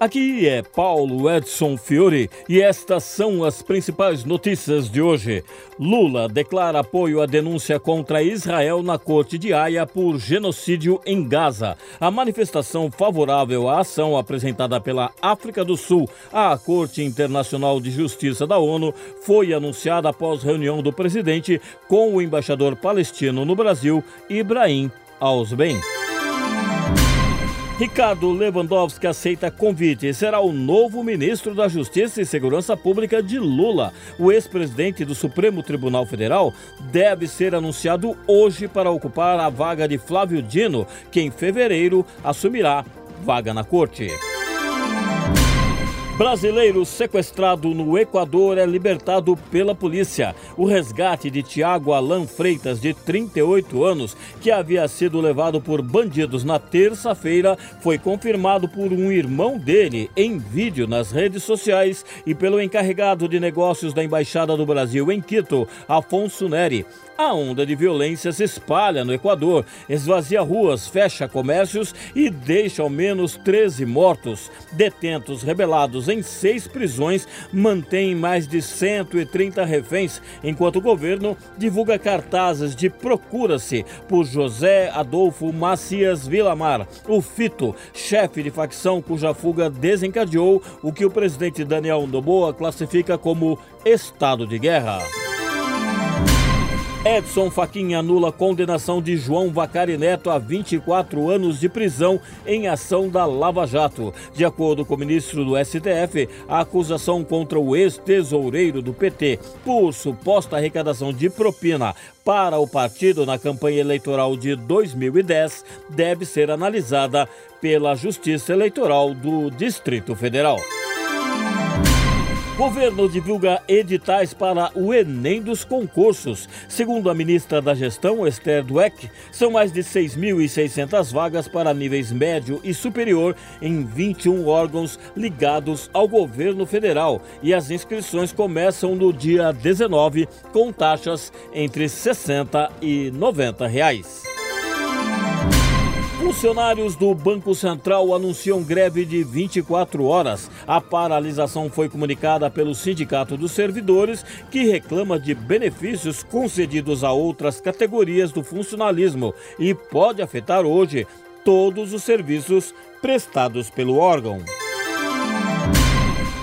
Aqui é Paulo Edson Fiore e estas são as principais notícias de hoje. Lula declara apoio à denúncia contra Israel na Corte de Haia por genocídio em Gaza. A manifestação favorável à ação apresentada pela África do Sul à Corte Internacional de Justiça da ONU foi anunciada após reunião do presidente com o embaixador palestino no Brasil, Ibrahim Ausben. Ricardo Lewandowski aceita convite e será o novo ministro da Justiça e Segurança Pública de Lula. O ex-presidente do Supremo Tribunal Federal deve ser anunciado hoje para ocupar a vaga de Flávio Dino, que em fevereiro assumirá vaga na corte. Brasileiro sequestrado no Equador é libertado pela polícia. O resgate de Tiago Alan Freitas, de 38 anos, que havia sido levado por bandidos na terça-feira, foi confirmado por um irmão dele em vídeo nas redes sociais e pelo encarregado de negócios da Embaixada do Brasil em Quito, Afonso Neri. A onda de violência se espalha no Equador, esvazia ruas, fecha comércios e deixa ao menos 13 mortos. Detentos rebelados em seis prisões mantêm mais de 130 reféns, enquanto o governo divulga cartazes de procura-se por José Adolfo Macias Vilamar, o Fito, chefe de facção cuja fuga desencadeou o que o presidente Daniel Noboa classifica como estado de guerra. Edson Fachin anula condenação de João Vacari Neto a 24 anos de prisão em ação da Lava Jato. De acordo com o ministro do STF, a acusação contra o ex-tesoureiro do PT por suposta arrecadação de propina para o partido na campanha eleitoral de 2010 deve ser analisada pela Justiça Eleitoral do Distrito Federal. Governo divulga editais para o Enem dos concursos. Segundo a ministra da Gestão, Esther Dweck, são mais de 6.600 vagas para níveis médio e superior em 21 órgãos ligados ao governo federal. E as inscrições começam no dia 19, com taxas entre 60 e 90 reais. Funcionários do Banco Central anunciam greve de 24 horas. A paralisação foi comunicada pelo Sindicato dos Servidores, que reclama de benefícios concedidos a outras categorias do funcionalismo e pode afetar hoje todos os serviços prestados pelo órgão.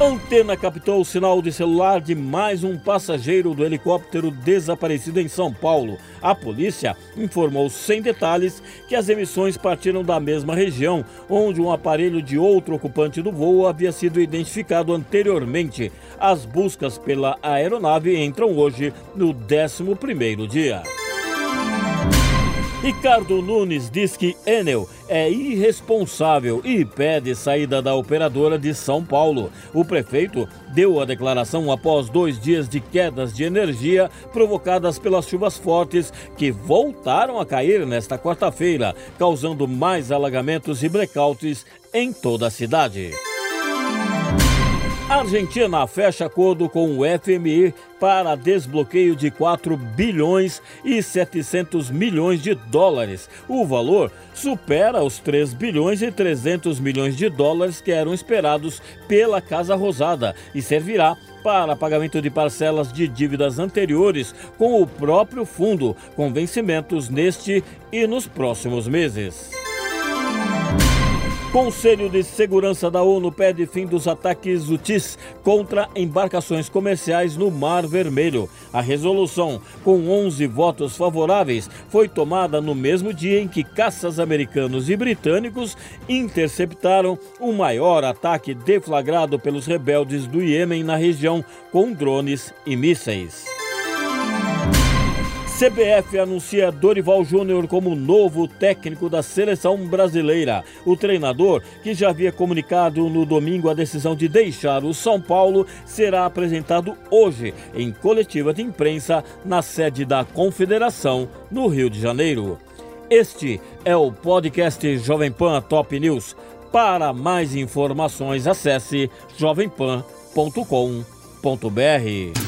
Antena captou o sinal de celular de mais um passageiro do helicóptero desaparecido em São Paulo. A polícia informou sem detalhes que as emissões partiram da mesma região, onde um aparelho de outro ocupante do voo havia sido identificado anteriormente. As buscas pela aeronave entram hoje no 11º dia. Ricardo Nunes diz que Enel é irresponsável e pede saída da operadora de São Paulo. O prefeito deu a declaração após dois dias de quedas de energia provocadas pelas chuvas fortes que voltaram a cair nesta quarta-feira, causando mais alagamentos e blackouts em toda a cidade. Argentina fecha acordo com o FMI para desbloqueio de 4 bilhões e 700 milhões de dólares. O valor supera os 3 bilhões e 300 milhões de dólares que eram esperados pela Casa Rosada e servirá para pagamento de parcelas de dívidas anteriores com o próprio fundo, com vencimentos neste e nos próximos meses. Conselho de Segurança da ONU pede fim dos ataques UTIs contra embarcações comerciais no Mar Vermelho. A resolução, com 11 votos favoráveis, foi tomada no mesmo dia em que caças americanos e britânicos interceptaram o maior ataque deflagrado pelos rebeldes do Iêmen na região com drones e mísseis. CBF anuncia Dorival Júnior como novo técnico da seleção brasileira. O treinador, que já havia comunicado no domingo a decisão de deixar o São Paulo, será apresentado hoje em coletiva de imprensa na sede da Confederação, no Rio de Janeiro. Este é o podcast Jovem Pan Top News. Para mais informações, acesse jovempan.com.br.